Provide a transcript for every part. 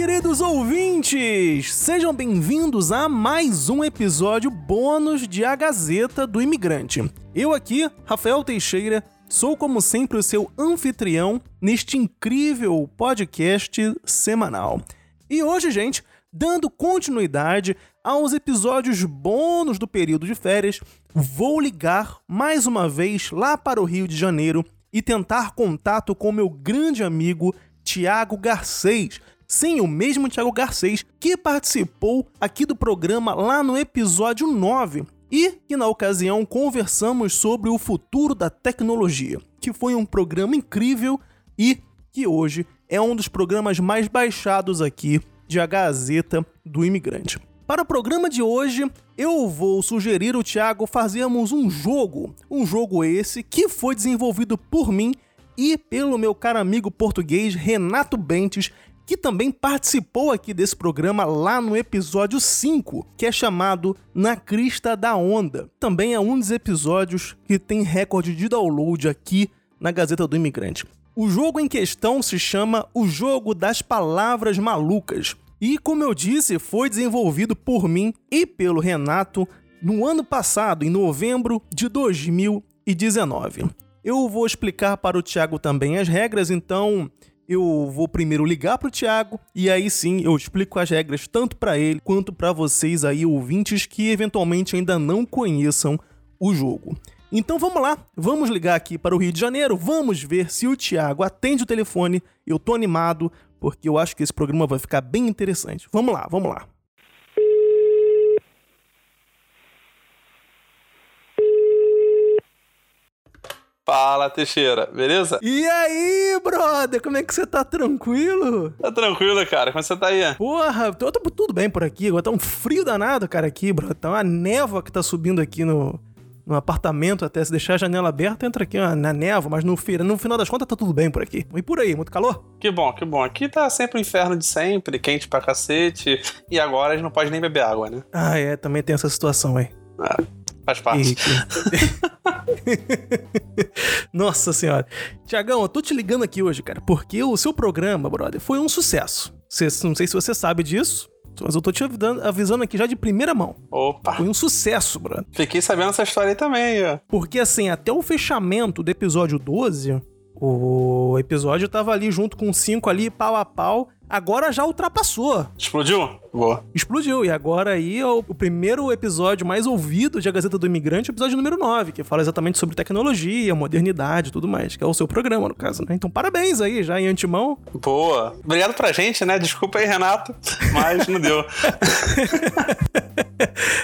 queridos ouvintes! Sejam bem-vindos a mais um episódio bônus de A Gazeta do Imigrante. Eu aqui, Rafael Teixeira, sou como sempre o seu anfitrião neste incrível podcast semanal. E hoje, gente, dando continuidade aos episódios bônus do período de férias, vou ligar mais uma vez lá para o Rio de Janeiro e tentar contato com meu grande amigo Tiago Garcês. Sim, o mesmo Tiago Garcês que participou aqui do programa lá no episódio 9 e que na ocasião conversamos sobre o futuro da tecnologia, que foi um programa incrível e que hoje é um dos programas mais baixados aqui de A Gazeta do Imigrante. Para o programa de hoje, eu vou sugerir o Thiago fazermos um jogo. Um jogo esse que foi desenvolvido por mim e pelo meu caro amigo português Renato Bentes, que também participou aqui desse programa lá no episódio 5, que é chamado Na Crista da Onda. Também é um dos episódios que tem recorde de download aqui na Gazeta do Imigrante. O jogo em questão se chama O Jogo das Palavras Malucas. E como eu disse, foi desenvolvido por mim e pelo Renato no ano passado, em novembro de 2019. Eu vou explicar para o Thiago também as regras, então eu vou primeiro ligar para o Thiago e aí sim eu explico as regras tanto para ele quanto para vocês aí ouvintes que eventualmente ainda não conheçam o jogo. Então vamos lá, vamos ligar aqui para o Rio de Janeiro, vamos ver se o Thiago atende o telefone. Eu tô animado, porque eu acho que esse programa vai ficar bem interessante. Vamos lá, vamos lá. Fala, Teixeira, beleza? E aí, brother, como é que você tá? Tranquilo? Tá tranquilo, cara. Como você tá aí? Porra, tô, tô tudo bem por aqui. Agora tá um frio danado, cara, aqui, bro. Tá uma névoa que tá subindo aqui no, no apartamento até. Se deixar a janela aberta, entra aqui ó, na névoa, mas no, no final das contas tá tudo bem por aqui. E por aí, muito calor? Que bom, que bom. Aqui tá sempre o inferno de sempre, quente pra cacete. E agora a gente não pode nem beber água, né? Ah, é, também tem essa situação aí. É, faz parte. Nossa senhora. Tiagão, eu tô te ligando aqui hoje, cara, porque o seu programa, brother, foi um sucesso. Cê, não sei se você sabe disso, mas eu tô te avisando, avisando aqui já de primeira mão. Opa! Foi um sucesso, brother. Fiquei sabendo essa história aí também, ó. Porque assim, até o fechamento do episódio 12, o episódio tava ali junto com 5 ali, pau a pau. Agora já ultrapassou. Explodiu? Boa. Explodiu. E agora aí é o, o primeiro episódio mais ouvido de A Gazeta do Imigrante, o episódio número 9, que fala exatamente sobre tecnologia, modernidade e tudo mais, que é o seu programa, no caso, né? Então parabéns aí, já em antemão. Boa. Obrigado pra gente, né? Desculpa aí, Renato, mas não deu.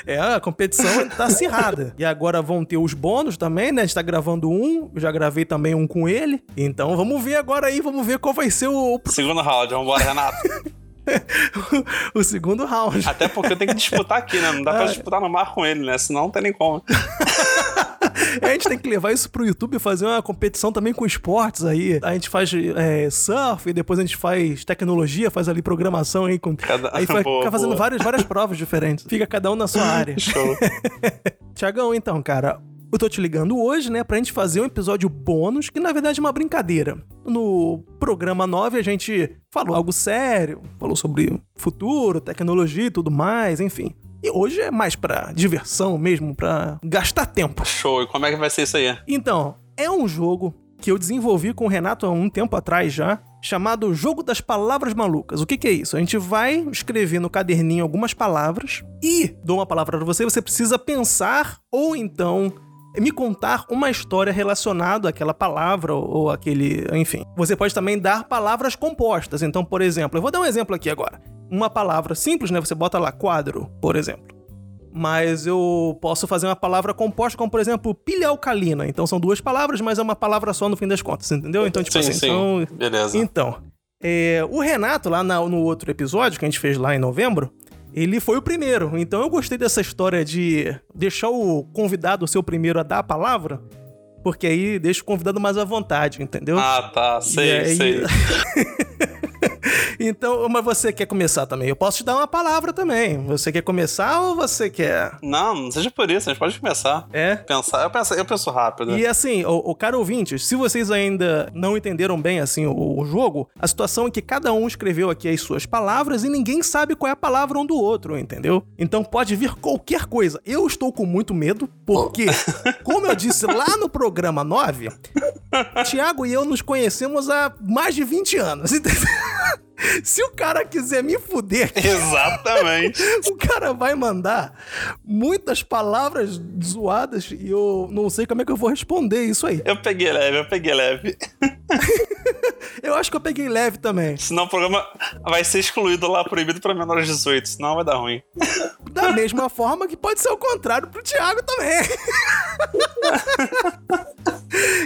é, a competição tá acirrada. E agora vão ter os bônus também, né? A gente tá gravando um, eu já gravei também um com ele. Então vamos ver agora aí, vamos ver qual vai ser o... Segundo round, vambora, Renato. o segundo round. Até porque eu tenho que disputar aqui, né? Não dá pra É. disputar no mar com ele, né? Senão não tem nem como. a gente tem que levar isso pro YouTube e fazer uma competição também com esportes aí. A gente faz é, surf e depois a gente faz tecnologia, faz ali programação aí. Com... Cada- Aí vai Boa, ficar fazendo boa. várias, várias provas diferentes. Fica cada um na sua área. Show. Tiagão, então, cara, eu tô te ligando hoje, né, pra gente fazer um episódio bônus, que na verdade é uma brincadeira. No programa 9 a gente falou algo sério, falou sobre futuro, tecnologia e tudo mais, enfim. E hoje é mais pra diversão mesmo, pra gastar tempo. Show. E como é que vai ser isso aí? Então, é um jogo que eu desenvolvi com o Renato há um tempo atrás já, chamado Jogo das Palavras Malucas. O que, que é isso? A gente vai escrever no caderninho algumas palavras e dou uma palavra pra você, você precisa pensar ou então me contar uma história relacionada àquela palavra ou, ou aquele, enfim. Você pode também dar palavras compostas. Então, por exemplo, eu vou dar um exemplo aqui agora. Uma palavra simples, né? Você bota lá quadro, por exemplo mas eu posso fazer uma palavra composta, como por exemplo, pilha alcalina. Então são duas palavras, mas é uma palavra só no fim das contas, entendeu? Então, tipo sim, assim, sim. então, Beleza. então é, o Renato, lá na- no outro episódio que a gente fez lá em novembro, ele foi o primeiro. Então eu gostei dessa história de deixar o convidado ser o primeiro a dar a palavra, porque aí deixa o convidado mais à vontade, entendeu? Ah, tá. Sei, aí- sei. Então, mas você quer começar também? Eu posso te dar uma palavra também. Você quer começar ou você quer. Não, não seja por isso, a gente pode começar. É? Pensar, eu penso, eu penso rápido. E assim, o, o cara ouvinte, se vocês ainda não entenderam bem assim o, o jogo, a situação é que cada um escreveu aqui as suas palavras e ninguém sabe qual é a palavra um do outro, entendeu? Então pode vir qualquer coisa. Eu estou com muito medo, porque, como eu disse lá no programa 9, Tiago e eu nos conhecemos há mais de 20 anos, entendeu? Se o cara quiser me fuder, Exatamente. o cara vai mandar muitas palavras zoadas e eu não sei como é que eu vou responder isso aí. Eu peguei leve, eu peguei leve. Eu acho que eu peguei leve também. Senão o programa vai ser excluído lá, proibido pra menores de 18, senão vai dar ruim. Da mesma forma que pode ser o contrário pro Thiago também.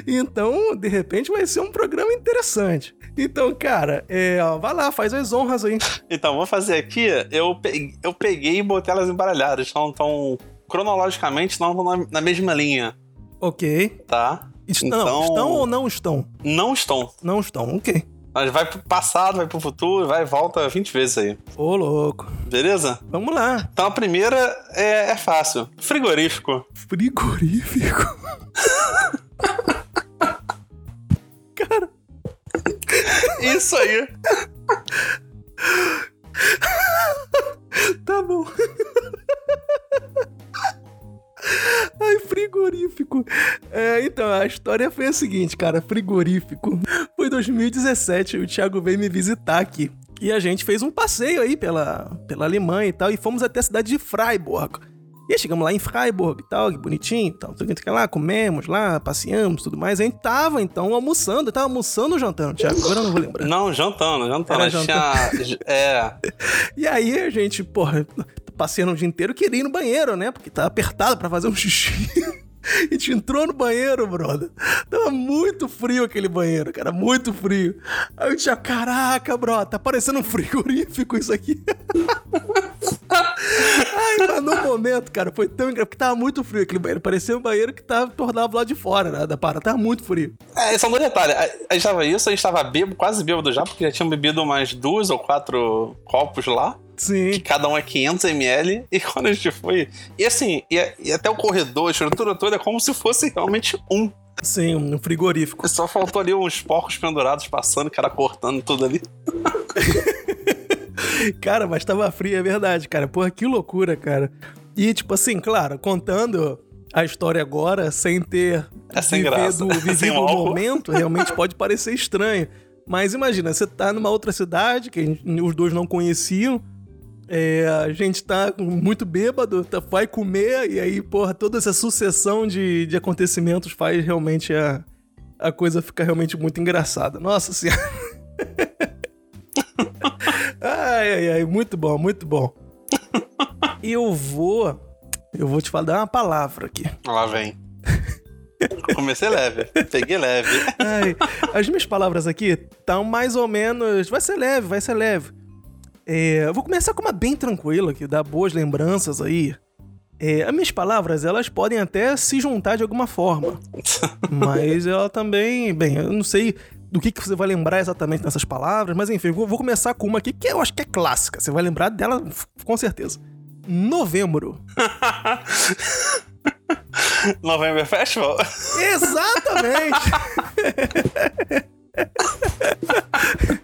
então, de repente, vai ser um programa interessante. Então, cara, é, ó, vai lá, faz as honras aí. Então, vou fazer aqui, eu peguei, eu peguei e botei elas embaralhadas, não tão cronologicamente, não estão na, na mesma linha, Ok. tá? Est- Então- Não, estão ou não estão? Não estão. Não estão, ok. Mas vai pro passado, vai pro futuro, vai e volta 20 vezes aí. Ô, louco. Beleza? Vamos lá. Então a primeira é, é fácil. Frigorífico. Frigorífico. cara, Isso aí. tá bom. Ai, frigorífico. É, então, a história foi a seguinte, cara. Frigorífico. Foi 2017, o Thiago veio me visitar aqui. E a gente fez um passeio aí pela, pela Alemanha e tal, e fomos até a cidade de Freiburg. E aí chegamos lá em Freiburg e tal, que bonitinho e tal. Não sei o que lá, comemos lá, passeamos tudo mais. A gente tava, então, almoçando. Tava almoçando ou jantando, Thiago? Agora eu não vou lembrar. Não, jantando, jantando. Era gente tinha. É. E aí a gente, porra, passeando o dia inteiro, queria ir no banheiro, né? Porque tava apertado pra fazer um xixi. A gente entrou no banheiro, brother. Tava muito frio aquele banheiro, cara, muito frio. Aí eu tinha, caraca, bro, tá parecendo um frigorífico isso aqui. Ai, mas no momento, cara, foi tão engraçado, porque tava muito frio aquele banheiro. Parecia um banheiro que tava tornava lá de fora, né, da parada. Tava muito frio. É, são dois detalhes. A, a gente tava isso, a gente tava bêbado, quase bêbado já, porque já tinham bebido umas duas ou quatro copos lá. Sim. que cada um é 500ml, e quando a gente foi. E assim, e, e até o corredor, a estrutura toda é como se fosse realmente um. Sim, um frigorífico. Só faltou ali uns porcos pendurados passando, o cara cortando tudo ali. Cara, mas tava frio, é verdade, cara. Porra, que loucura, cara. E, tipo assim, claro, contando a história agora, sem ter É sem graça. vivido, Sem vivido o momento, realmente pode parecer estranho. Mas imagina, você tá numa outra cidade, que os dois não conheciam, é, a gente tá muito bêbado, tá, vai comer, e aí, porra, toda essa sucessão de, de acontecimentos faz realmente a, a coisa ficar realmente muito engraçada. Nossa senhora. ai, ai, ai, muito bom, muito bom. E eu vou. Eu vou te falar uma palavra aqui. Lá vem. Comecei leve, peguei leve. Ai, as minhas palavras aqui estão mais ou menos. Vai ser leve, vai ser leve. É, eu vou começar com uma bem tranquila, que dá boas lembranças aí. É, as minhas palavras, elas podem até se juntar de alguma forma. mas ela também. Bem, eu não sei do que, que você vai lembrar exatamente nessas palavras, mas enfim, vou, vou começar com uma aqui que eu acho que é clássica. Você vai lembrar dela com certeza. Novembro. November Festival? Exatamente!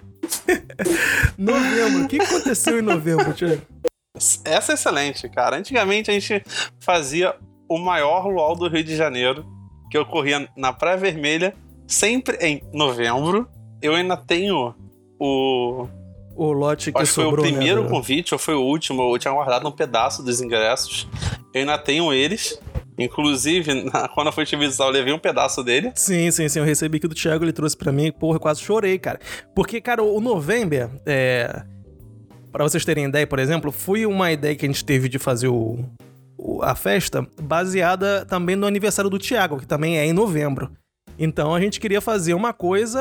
novembro. O que aconteceu em novembro, Tiago? Essa é excelente, cara. Antigamente a gente fazia o maior luau do Rio de Janeiro, que ocorria na Praia Vermelha, sempre em novembro. Eu ainda tenho o. O lote que acho que foi o sobrou, primeiro né, convite, ou foi o último. Eu tinha guardado um pedaço dos ingressos. Eu ainda tenho eles. Inclusive, na- quando eu fui te visitar, eu levei um pedaço dele. Sim, sim, sim. Eu recebi aqui do Thiago, ele trouxe pra mim. Porra, eu quase chorei, cara. Porque, cara, o November, é... Pra vocês terem ideia, por exemplo, foi uma ideia que a gente teve de fazer o... o- a festa baseada também no aniversário do Thiago, que também é em novembro. Então a gente queria fazer uma coisa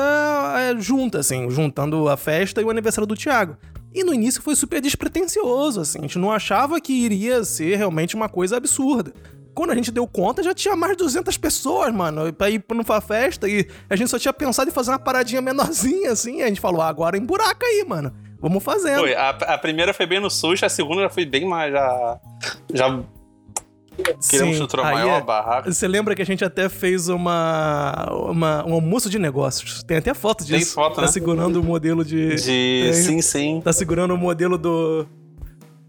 é, junta, assim, juntando a festa e o aniversário do Thiago. E no início foi super despretensioso, assim, a gente não achava que iria ser realmente uma coisa absurda. Quando a gente deu conta, já tinha mais de 200 pessoas, mano, pra ir pra festa. E a gente só tinha pensado em fazer uma paradinha menorzinha, assim. E a gente falou, ah, agora emburaca aí, mano. vamos fazendo. Foi, a, a primeira foi bem no susto, a segunda já foi bem mais. Já. Já queremos estruturar maior é- barraca. Você lembra que a gente até fez uma, uma um almoço de negócios? Tem até foto Tem disso. foto, tá né? segurando o modelo de. De. tem. Sim, sim. Tá segurando o modelo do.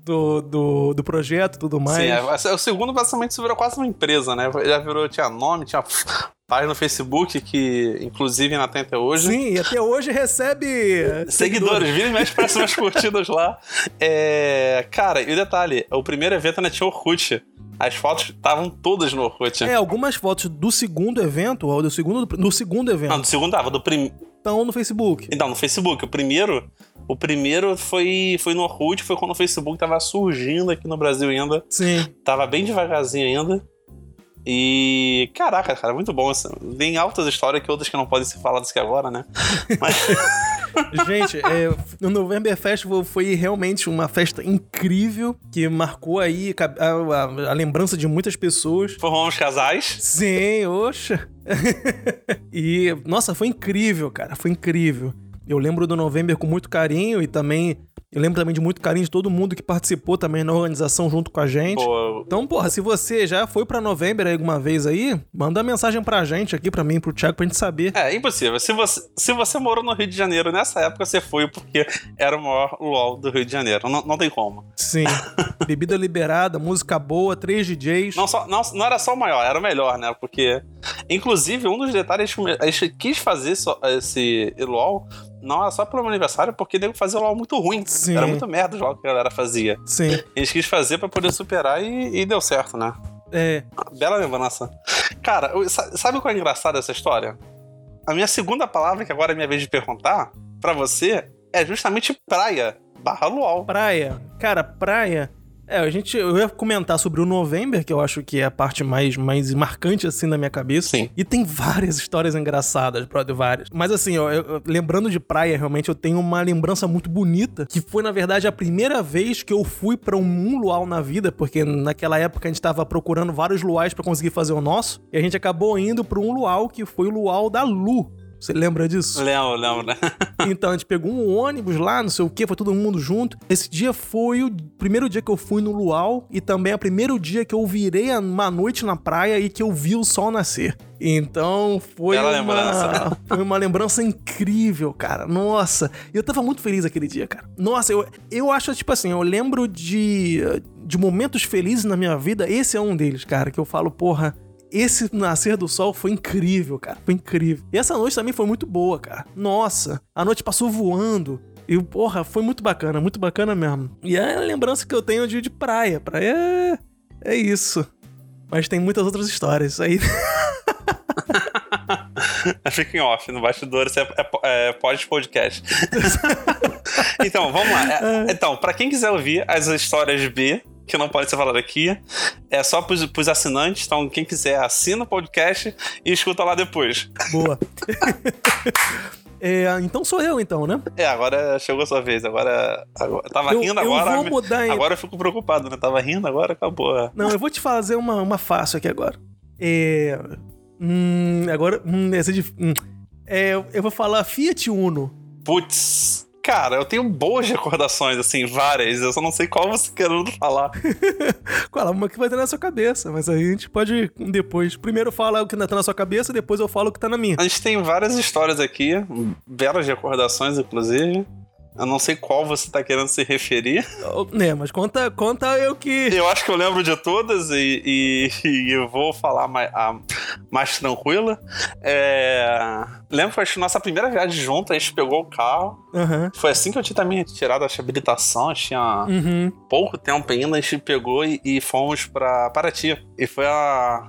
Do, do, do projeto e tudo mais. Sim, é, o segundo basicamente isso virou quase uma empresa, né? Já virou, tinha nome, tinha página no Facebook, que inclusive ainda tem até hoje. Sim, e até hoje recebe. Seguidores, vira e mexe, parece umas curtidas lá. É, cara, e o detalhe, o primeiro evento ainda tinha Orkut. As fotos estavam todas no Orkut. É, algumas fotos do segundo evento, ou do segundo, do segundo evento, Não, do segundo tava, do primeiro. estão no Facebook. Então, no Facebook. O primeiro, o primeiro foi, foi no Orkut, foi quando o Facebook tava surgindo aqui no Brasil ainda. Sim. Tava bem devagarzinho ainda. E. Caraca, cara, muito bom. Assim. Tem altas histórias que outras que não podem ser faladas aqui agora, né? Mas. Gente, é, o November Festival foi realmente uma festa incrível que marcou aí a, a- a lembrança de muitas pessoas. Formamos casais. Sim, oxa. e, nossa, foi incrível, cara. Foi incrível. Eu lembro do November com muito carinho e também. Eu lembro também de muito carinho de todo mundo que participou também na organização junto com a gente. Pô, Então, porra, se você já foi pra November alguma vez aí, manda uma mensagem pra gente aqui, pra mim, pro Thiago, pra gente saber. É, impossível. Se você, se você morou no Rio de Janeiro nessa época, você foi porque era o maior luau do Rio de Janeiro. Não, não tem como. Sim. Bebida liberada, música boa, três DJs. Não, só, não, não era só o maior, era o melhor, né? Porque, inclusive, um dos detalhes, a gente quis fazer esse luau não era só pelo meu aniversário, porque nego fazia luau muito ruim. Sim. Era muito merda o luau que a galera fazia. Sim. A gente quis fazer pra poder superar e, e deu certo, né? É. Bela lembrança. Cara, sabe qual é engraçado essa história? A minha segunda palavra, que agora é minha vez de perguntar, pra você, é justamente praia barra luau. Praia. Cara, praia. É, a gente. Eu ia comentar sobre o November, que eu acho que é a parte mais, mais marcante, assim, da minha cabeça. Sim. E tem várias histórias engraçadas, brother, várias. Mas assim, ó, eu- eu- lembrando de praia, realmente, eu tenho uma lembrança muito bonita, que foi, na verdade, a primeira vez que eu fui pra um, um luau na vida, porque naquela época a gente tava procurando vários luais pra conseguir fazer o nosso, e a gente acabou indo pra um luau que foi o luau da Lu. Você lembra disso? Lembro, lembro, né? Então a gente pegou um ônibus lá, não sei o que, foi todo mundo junto. Esse dia foi o primeiro dia que eu fui no luau e também é o primeiro dia que eu virei uma noite na praia e que eu vi o sol nascer. Então foi Bela uma, lembrança. foi uma lembrança incrível, cara. Nossa, E eu tava muito feliz aquele dia, cara. Nossa, eu, eu acho, tipo assim, eu lembro de, de momentos felizes na minha vida. Esse é um deles, cara, que eu falo, porra, esse nascer do sol foi incrível, cara. Foi incrível. E essa noite também foi muito boa, cara. Nossa, a noite passou voando. E, porra, foi muito bacana, muito bacana mesmo. E é a lembrança que eu tenho de, de praia. Praia é, é isso. Mas tem muitas outras histórias. Isso aí. Fica em off, no bastidores é, é, é pós-podcast. então, vamos lá. É, então, pra quem quiser ouvir as histórias B, que não pode ser falado aqui, é só pros, pros assinantes. Então, quem quiser, assina o podcast e escuta lá depois. Boa. É, então sou eu, então, né? É, agora chegou a sua vez. Agora. agora tava Eu- rindo eu agora. vou mudar, hein? Agora eu fico preocupado, né? Tava rindo, agora acabou. Não, eu vou te fazer uma, uma fácil aqui agora. É. Hum, agora. Hum, essa é dif- hum. É, eu vou falar Fiat Uno. Putz. Cara, eu tenho boas recordações, assim, várias. Eu só não sei qual você querendo falar. Qual uma que vai ter na sua cabeça, mas aí a gente pode depois. Primeiro fala o que tá na sua cabeça, depois eu falo o que tá na minha. A gente tem várias histórias aqui, belas recordações, inclusive. Eu não sei qual você tá querendo se referir. Né, mas conta, conta eu que. Eu acho que eu lembro de todas e, e- e eu vou falar mais, a, mais tranquila. É, lembro que a nossa primeira viagem junto, a gente pegou o carro. Aham. Foi assim que eu tinha também tirado a habilitação, tinha Uhum. pouco tempo ainda, a gente pegou e, e fomos pra Paraty. E foi a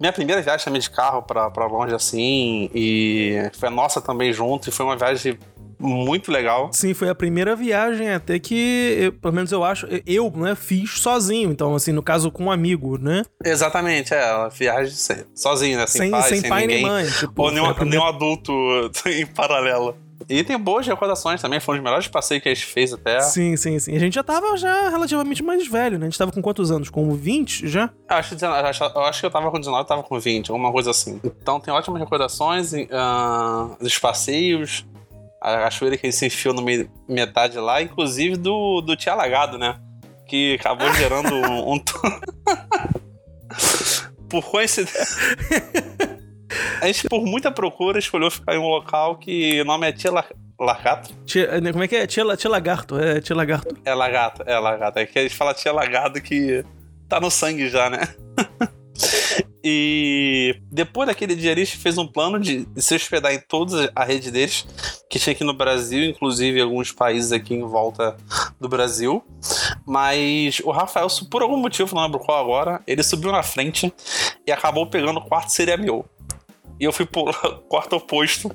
minha primeira viagem também de carro pra longe assim, e foi a nossa também junto, e foi uma viagem muito legal. Sim, foi a primeira viagem até que, eu- pelo menos eu acho, eu, né, fiz sozinho. Então, assim, no caso com um amigo, né? Exatamente, é, a viagem sozinho, né? Sem, Sem, pai, sem, sem, pai ninguém. nem mãe. Tipo, Ou nenhum, primeira- nenhum adulto em paralelo. E tem boas recordações também, foi um dos melhores passeios que a gente fez até. Sim, sim, sim. A gente já tava já relativamente mais velho, né? A gente tava com quantos anos? Com 20 já? Eu acho, que 19 eu acho, eu acho que eu tava com 19, eu tava com 20, alguma coisa assim. Então tem ótimas recordações, ah, dos passeios. A cachoeira que ele se enfiou no meio, metade lá, inclusive do, do Tia Lagado, né? Que acabou gerando um. um... por coincidência. A gente, por muita procura, escolheu ficar em um local que o nome é Tia Lagarto. Tia, né, como é que é? Tia, tia Lagarto. É Tia Lagarto. É Lagarto, é Lagarto. É que a gente fala Tia Lagado que tá no sangue já, né? E depois daquele dia, fez um plano de se hospedar em toda a rede deles, que tinha aqui no Brasil, inclusive alguns países aqui em volta do Brasil. Mas o Rafael, por algum motivo, não lembro qual agora, ele subiu na frente e acabou pegando o quarto seria meu e eu fui pro quarto oposto,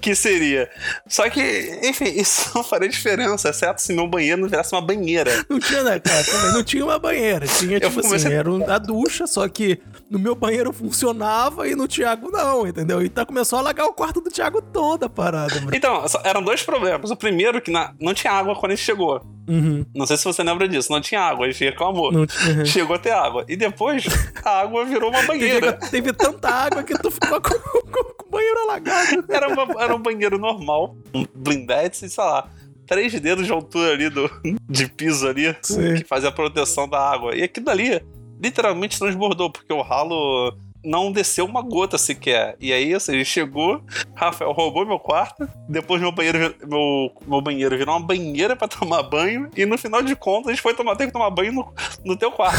que seria. Só que, enfim, isso não faria diferença, exceto se meu banheiro não virasse uma banheira. Não tinha, né, cara? Também não tinha uma banheira. Tinha, tipo comecei... assim, era a ducha, só que no meu banheiro funcionava e no Thiago não, entendeu? Então começou a alagar o quarto do Thiago toda a parada. Mano. Então, eram dois problemas. O primeiro, que na... não tinha água quando a gente chegou. Uhum. Não sei se você lembra disso. Não tinha água, a gente reclamou. Não, uhum. Chegou a ter água. E depois, a água virou uma banheira. Teve, teve tanta água que tu ficou com, com, banheiro alagado. Era, uma, era um banheiro normal, um blindete, sei lá três dedos de altura ali do, de piso ali, Sim. que fazia a proteção da água. E aquilo ali literalmente transbordou, porque o ralo não desceu uma gota sequer. E aí, assim, ele chegou, Rafael roubou meu quarto, depois meu banheiro, meu, meu banheiro virou uma banheira para tomar banho, e no final de contas a gente foi tomar, ter que tomar banho no, no teu quarto.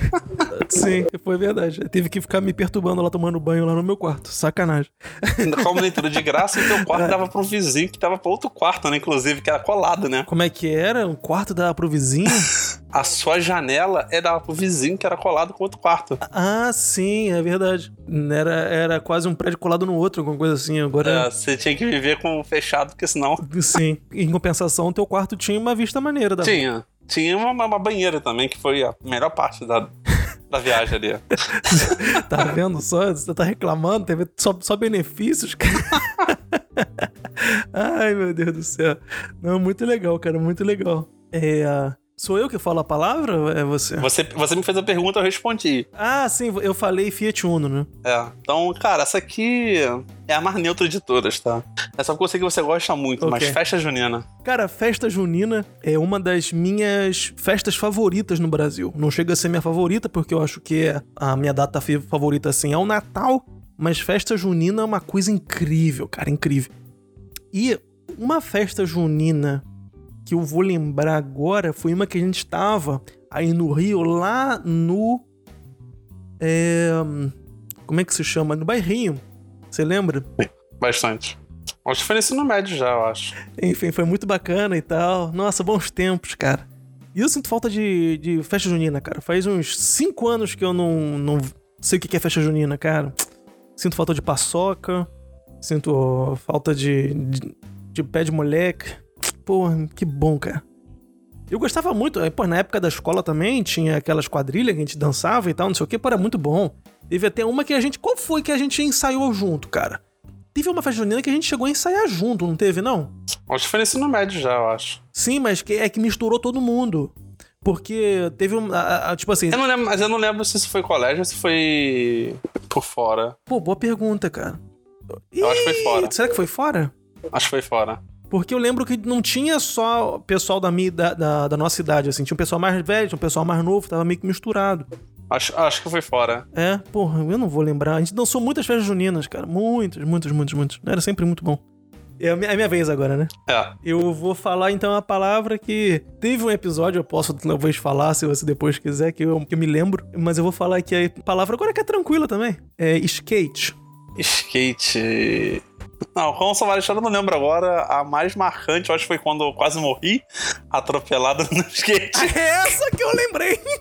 Sim, foi verdade. Eu tive que ficar me perturbando lá, tomando banho lá no meu quarto. Sacanagem. Como leitura de graça, o teu quarto é. dava pro vizinho que tava pro outro quarto, né? Inclusive, que era colado, né? Como é que era? Um quarto dava pro vizinho? a sua janela é dava pro vizinho que era colado com outro quarto. Ah, sim, é verdade. Era, era quase um prédio colado no outro, alguma coisa assim. Agora. É, você tinha que viver com fechado, porque senão. Sim. Em compensação, teu quarto tinha uma vista maneira da Tinha. Tinha uma, uma banheira também, que foi a melhor parte da, da viagem ali. tá vendo só? Você tá reclamando, teve só, só benefícios, cara. Ai, meu Deus do céu. Não, muito legal, cara, muito legal. É. Sou eu que falo a palavra ou é você? Você, você me fez a pergunta, eu respondi. Ah, sim, eu falei Fiat Uno, né? É. Então, cara, essa aqui é a mais neutra de todas, tá? É coisa que você gosta muito, okay. mas festa junina. Cara, festa junina é uma das minhas festas favoritas no Brasil. Não chega a ser minha favorita, porque eu acho que é a minha data favorita, assim, é o Natal. Mas festa junina é uma coisa incrível, cara, incrível. E uma festa junina que eu vou lembrar agora foi uma que a gente estava aí no Rio, lá no. É, como é que se chama? No bairrinho. Você lembra? Bastante. Acho que foi no ensino médio já, eu acho. Enfim, foi muito bacana e tal. Nossa, bons tempos, cara. E eu sinto falta de, de festa junina, cara. Faz uns 5 anos que eu não, não sei o que é festa junina, cara. Sinto falta de paçoca. Sinto falta de, de, de pé de moleque. Pô, que bom, cara. Eu gostava muito, pô, na época da escola também tinha aquelas quadrilhas que a gente dançava e tal, não sei o que, pô, era muito bom. Teve até uma que a gente. Qual foi que a gente ensaiou junto, cara? Teve uma festa junina que a gente chegou a ensaiar junto, não teve, não? Acho que foi no ensino médio já, eu acho. Sim, mas que, é que misturou todo mundo. Porque teve um. A, a, tipo assim. Eu não lembro, mas eu não lembro se isso foi colégio ou se foi por fora. Pô, boa pergunta, cara. Eu acho que foi fora. Será que foi fora? Acho que foi fora. Porque eu lembro que não tinha só pessoal da, minha, da, da, da nossa idade, assim. Tinha um pessoal mais velho, tinha um pessoal mais novo, tava meio que misturado. Acho, acho que foi fora. É, porra, eu não vou lembrar. A gente dançou muitas festas juninas, cara. Muitas, muitas, muitas, muitas. Era sempre muito bom. É a, minha, é a minha vez agora, né? É. Eu vou falar então a palavra que teve um episódio, eu posso talvez falar se você depois quiser, que eu, que eu me lembro. Mas eu vou falar aqui a palavra agora que é tranquila também. É skate. Skate. Não, São Marechal eu não lembro agora. A mais marcante, eu acho que foi quando eu quase morri, atropelado no skate. É essa que eu lembrei.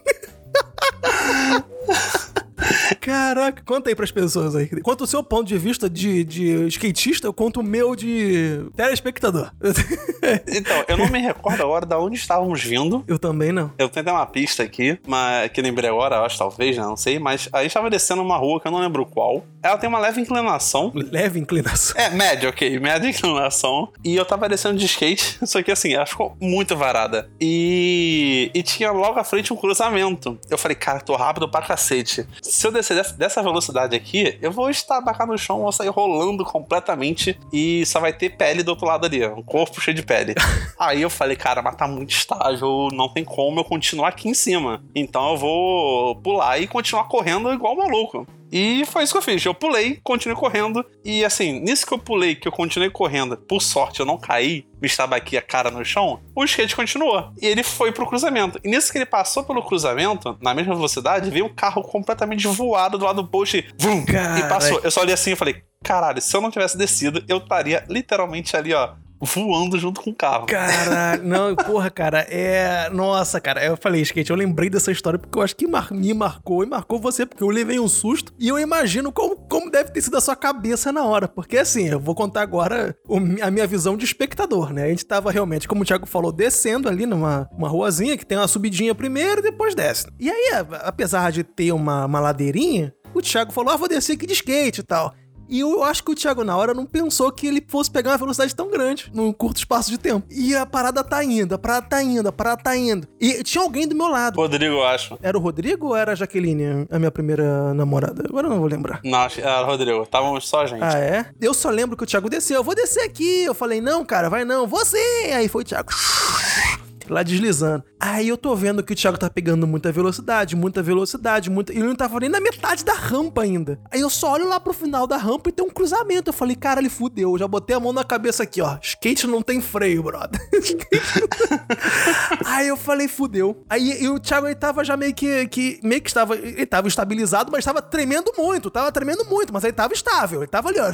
Caraca, conta aí pras pessoas aí. Conta o seu ponto de vista de, de skatista, eu conto o meu de telespectador. então, eu não me recordo agora de onde estávamos vindo. Eu também não. Eu tentei uma pista aqui, mas que lembrei agora, acho talvez, né? Não sei, mas a gente estava descendo uma rua que eu não lembro qual. Ela tem uma leve inclinação. Leve inclinação? É, média, ok. Média inclinação. E eu tava descendo de skate, só que assim, ela ficou muito varada. E, e tinha logo à frente um cruzamento. Eu falei, cara, tô rápido pra cacete. Se eu descer ser dessa, velocidade aqui, eu vou estabacar no chão, vou sair rolando completamente e só vai ter pele do outro lado ali, um corpo cheio de pele. Aí eu falei, cara, mas tá muito estável, não tem como eu continuar aqui em cima. Então eu vou pular e continuar correndo igual maluco. E foi isso que eu fiz. Eu pulei, continuei correndo. E assim, nisso que eu pulei, que eu continuei correndo, por sorte eu não caí, me estava aqui a cara no chão, o skate continuou. E ele foi pro cruzamento. E nisso que ele passou pelo cruzamento, na mesma velocidade, veio um carro completamente voado do lado do post e, vum, e passou. Eu só olhei assim e falei, caralho, se eu não tivesse descido, eu estaria literalmente ali, ó, voando junto com o carro. Cara, não, porra, cara, é. Nossa, cara, eu falei, skate, eu lembrei dessa história porque eu acho que mar... me marcou e marcou você, porque eu levei um susto e eu imagino como, como deve ter sido a sua cabeça na hora. Porque assim, eu vou contar agora a minha visão de espectador, né? A gente tava realmente, como o Thiago falou, descendo ali numa uma ruazinha que tem uma subidinha primeiro e depois desce. E aí, apesar de ter uma, uma ladeirinha, o Thiago falou: ah, vou descer aqui de skate e tal. E eu acho que o Thiago, na hora, não pensou que ele fosse pegar uma velocidade tão grande num curto espaço de tempo. E a parada tá indo, a parada tá indo, a parada tá indo. E tinha alguém do meu lado. Rodrigo, eu acho. Era o Rodrigo ou era a Jaqueline, a minha primeira namorada? Agora eu não vou lembrar. Não, era o Rodrigo. Estávamos só a gente. Ah, é? Eu só lembro que o Thiago desceu. Eu vou descer aqui. Eu falei, não, cara, vai não. Você! Aí foi o Thiago lá deslizando. Aí eu tô vendo que o Thiago tá pegando muita velocidade, muita velocidade, muita. E ele não tava nem na metade da rampa ainda. Aí eu só olho lá pro final da rampa e tem um cruzamento. Eu falei, cara, ele fudeu. Eu já botei a mão na cabeça aqui, ó. Skate não tem freio, brother. Aí eu falei, fudeu. Aí e o Thiago ele tava já meio que, que. meio que estava. Ele tava estabilizado, mas tava tremendo muito. Tava tremendo muito, mas ele tava estável. Ele tava ali, ó.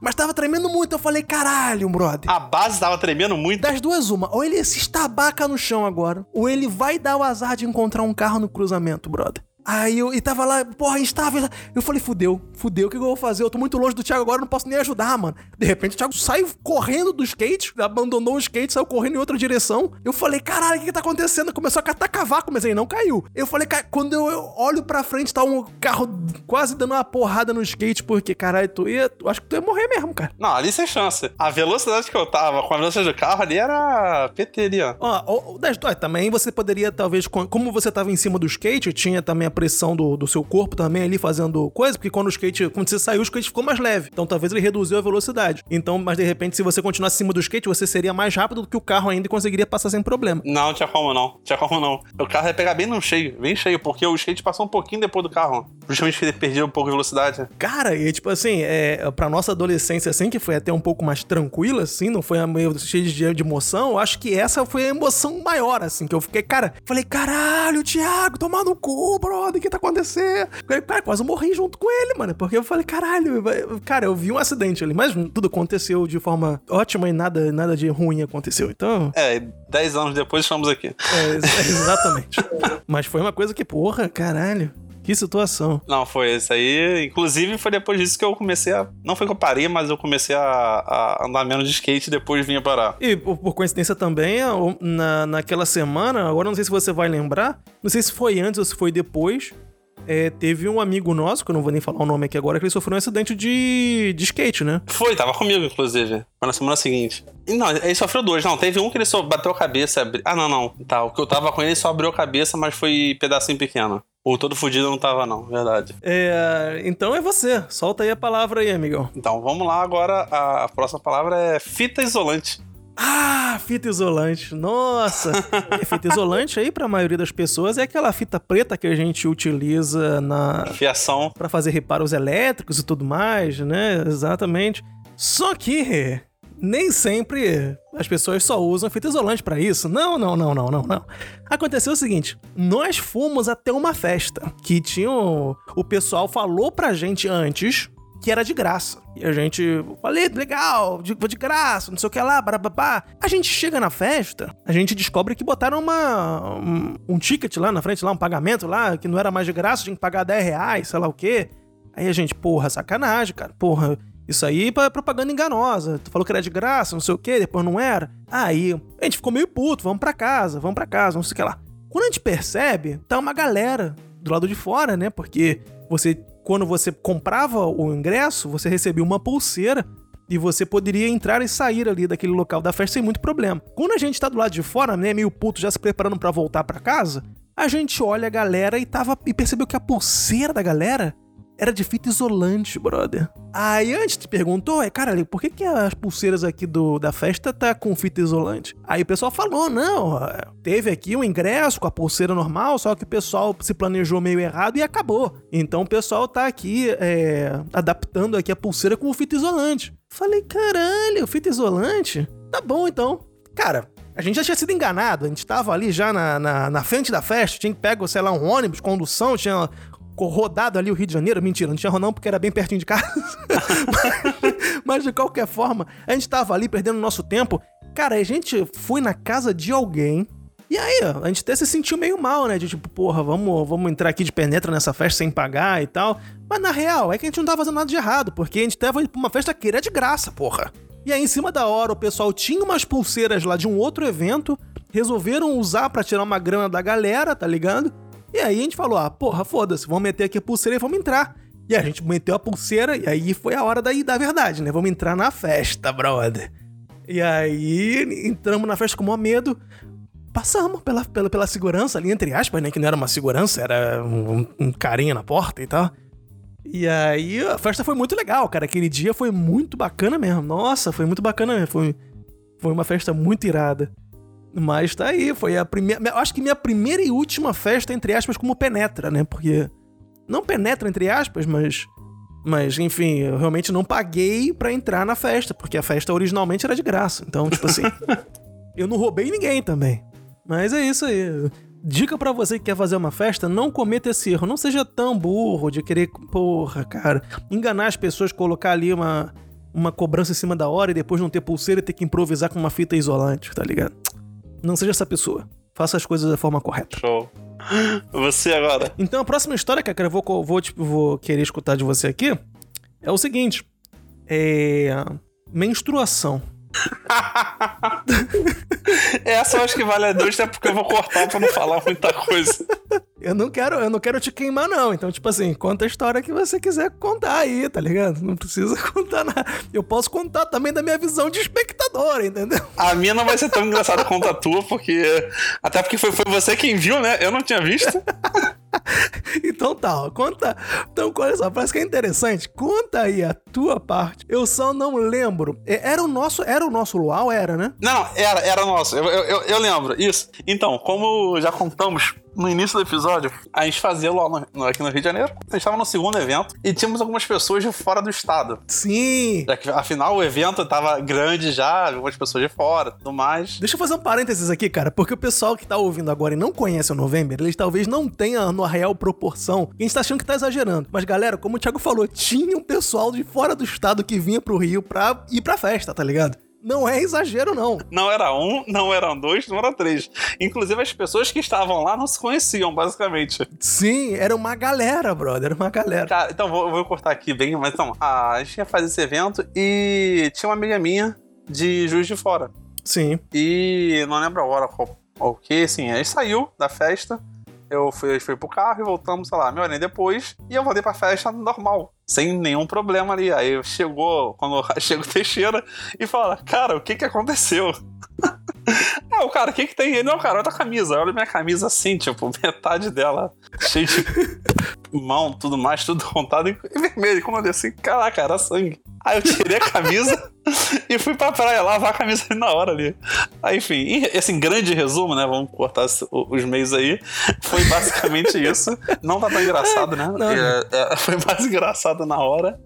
Mas tava tremendo muito. Eu falei, caralho, brother. A base tava tremendo muito. Das duas, uma. Ou ele se estabaca no chão agora, ou ele vai dar o azar de encontrar um carro no cruzamento, brother. Aí eu e tava lá, porra, instável. Eu falei, fudeu, fudeu, o que eu vou fazer? Eu tô muito longe do Thiago agora, não posso nem ajudar, mano. De repente o Thiago sai correndo do skate, abandonou o skate, saiu correndo em outra direção. Eu falei, caralho, o que, que tá acontecendo? Começou a catar cavaco, mas aí não caiu. Eu falei, quando eu olho pra frente, tá um carro quase dando uma porrada no skate, porque, caralho, tu ia. Acho que tu ia morrer mesmo, cara. Não, ali sem chance. A velocidade que eu tava, com a velocidade do carro ali era PT ali, ó. Ó, ó também você poderia, talvez, como você tava em cima do skate, tinha também a pressão do, do seu corpo também ali fazendo coisa, porque quando o skate, quando você saiu, o skate ficou mais leve. Então talvez ele reduziu a velocidade. Então, mas de repente, se você continuasse acima do skate, você seria mais rápido do que o carro ainda e conseguiria passar sem problema. Não, tinha como não. Tinha como não. O carro ia pegar bem no cheio, bem cheio, porque o skate passou um pouquinho depois do carro. Justamente que ele perdia um pouco de velocidade. Cara, e tipo assim, é, pra nossa adolescência, assim, que foi até um pouco mais tranquila, assim, não foi meio cheio de, de emoção, eu acho que essa foi a emoção maior, assim, que eu fiquei, cara, falei, caralho, Thiago, tomar no cu, brother, o que tá acontecer? Cara, quase morri junto com ele, mano. Porque eu falei, caralho, cara, eu vi um acidente ali, mas tudo aconteceu de forma ótima e nada, nada de ruim aconteceu. Então. É, dez anos depois estamos aqui. É, exatamente. mas foi uma coisa que, porra, caralho. Que situação. Não, foi isso aí. Inclusive, foi depois disso que eu comecei a. Não foi que eu parei, mas eu comecei a, a andar menos de skate e depois vinha parar. E por, por, coincidência também, na, naquela semana, agora não sei se você vai lembrar, não sei se foi antes ou se foi depois, é, teve um amigo nosso, que eu não vou nem falar o nome aqui agora, que ele sofreu um acidente de, de skate, né? Foi, tava comigo, inclusive. Foi na semana seguinte. E não, ele sofreu dois. Não, teve um que ele só bateu a cabeça. Abri... Ah, não, não. Tá, o que eu tava com ele só abriu a cabeça, mas foi pedacinho pequeno. O todo fudido não tava, não, verdade. É, então é você. Solta aí a palavra aí, amigão. Então, vamos lá agora. A próxima palavra é fita isolante. Ah, fita isolante. Nossa! fita isolante aí, para a maioria das pessoas, é aquela fita preta que a gente utiliza na. Fiação. Para fazer reparos elétricos e tudo mais, né? Exatamente. Só que nem sempre as pessoas só usam fita isolante para isso. Não, não, não, não, não, não. Aconteceu o seguinte: nós fomos até uma festa que tinha. O pessoal falou pra gente antes que era de graça. E a gente, falei, legal, de, de graça, não sei o que lá, barabá. A gente chega na festa, a gente descobre que botaram uma, um, um, ticket lá na frente, lá, um pagamento lá, que não era mais de graça, tinha que pagar 10 reais, sei lá o quê. Aí a gente, porra, sacanagem, cara, porra. Isso aí é propaganda enganosa. Tu falou que era de graça, não sei o quê, depois não era. Aí a gente ficou meio puto, vamos para casa, vamos para casa, não sei o que lá. Quando a gente percebe, tá uma galera do lado de fora, né? Porque você quando você comprava o ingresso, você recebia uma pulseira e você poderia entrar e sair ali daquele local da festa sem muito problema. Quando a gente tá do lado de fora, né, meio puto, já se preparando para voltar para casa, a gente olha a galera e tava e percebeu que a pulseira da galera era de fita isolante, brother. Aí antes te perguntou, é, cara, por que, que as pulseiras aqui do, da festa tá com fita isolante? Aí o pessoal falou, não, teve aqui um ingresso com a pulseira normal, só que o pessoal se planejou meio errado e acabou. Então o pessoal tá aqui é, adaptando aqui a pulseira com fita isolante. Falei, caralho, fita isolante? Tá bom então. Cara, a gente já tinha sido enganado, a gente tava ali já na, na, na frente da festa, tinha que pegar, sei lá, um ônibus, condução, tinha rodado ali o Rio de Janeiro. Mentira, não tinha não, porque era bem pertinho de casa. mas, de qualquer forma, a gente tava ali perdendo nosso tempo. Cara, a gente foi na casa de alguém. E aí, a gente até se sentiu meio mal, né? De tipo, porra, vamos, vamos entrar aqui de penetra nessa festa sem pagar e tal. Mas na real, é que a gente não tava fazendo nada de errado, porque a gente tava indo pra uma festa que era de graça, porra. E aí, em cima da hora, o pessoal tinha umas pulseiras lá de um outro evento, resolveram usar para tirar uma grana da galera, tá ligado? E aí a gente falou: ah, porra, foda-se, vamos meter aqui a pulseira e vamos entrar. E a gente meteu a pulseira, e aí foi a hora daí da verdade, né? Vamos entrar na festa, brother. E aí entramos na festa com o maior medo. Passamos pela, pela, pela segurança ali, entre aspas, né? Que não era uma segurança, era um, um carinha na porta e tal. E aí a festa foi muito legal, cara. Aquele dia foi muito bacana mesmo. Nossa, foi muito bacana mesmo. Foi, foi uma festa muito irada. Mas tá aí, foi a primeira. Acho que minha primeira e última festa, entre aspas, como penetra, né? Porque. Não penetra, entre aspas, mas. Mas, enfim, eu realmente não paguei para entrar na festa, porque a festa originalmente era de graça. Então, tipo assim. eu não roubei ninguém também. Mas é isso aí. Dica para você que quer fazer uma festa, não cometa esse erro. Não seja tão burro de querer, porra, cara, enganar as pessoas, colocar ali uma, uma cobrança em cima da hora e depois não ter pulseira e ter que improvisar com uma fita isolante, tá ligado? Não seja essa pessoa. Faça as coisas da forma correta. Show. Você agora. Então a próxima história, cara, eu vou, vou, tipo, vou querer escutar de você aqui é o seguinte. É. Menstruação. Essa eu acho que vale a dois, até porque eu vou cortar pra não falar muita coisa. Eu não quero, eu não quero te queimar, não. Então, tipo assim, conta a história que você quiser contar aí, tá ligado? Não precisa contar nada. Eu posso contar também da minha visão de espectador, entendeu? A minha não vai ser tão engraçada quanto a tua, porque. Até porque foi, foi você quem viu, né? Eu não tinha visto. então tá, ó, conta. Então, olha só, parece que é interessante. Conta aí a tua parte. Eu só não lembro. É, era o nosso, era o nosso luau, era, né? Não, não, era, era nosso. Eu, eu, eu lembro, isso. Então, como já contamos no início do episódio, a gente fazia lá no, aqui no Rio de Janeiro. A gente estava no segundo evento e tínhamos algumas pessoas de fora do estado. Sim! Já que, afinal, o evento estava grande já, algumas pessoas de fora tudo mais. Deixa eu fazer um parênteses aqui, cara, porque o pessoal que tá ouvindo agora e não conhece o November, eles talvez não tenham a real proporção. E a gente tá achando que tá exagerando. Mas, galera, como o Thiago falou, tinha um pessoal de fora do estado que vinha pro Rio pra ir pra festa, tá ligado? Não é exagero, não. Não era um, não eram dois, não eram três. Inclusive, as pessoas que estavam lá não se conheciam, basicamente. Sim, era uma galera, brother. Era uma galera. Tá, então vou, vou cortar aqui bem, mas então, a gente ia fazer esse evento e tinha uma amiga minha de Juiz de Fora. Sim. E não lembro agora qual, o que, assim, aí saiu da festa. Eu fui, fui pro carro e voltamos, sei lá, meia hora depois. E eu voltei pra festa normal, sem nenhum problema ali. Aí chegou, quando chega o Teixeira e fala: Cara, o que que aconteceu? É, o cara, o que que tem? Ele, não, cara, olha a camisa. Olha minha camisa assim, tipo, metade dela cheia de mão, tudo mais, tudo contado em vermelho. Como eu disse assim, caraca, era sangue. Aí eu tirei a camisa e fui pra praia lavar a camisa ali na hora ali. Aí, enfim, esse assim, grande resumo, né? Vamos cortar os meios aí. Foi basicamente isso. Não tá tão engraçado, né? Não, é, é, foi mais engraçado na hora.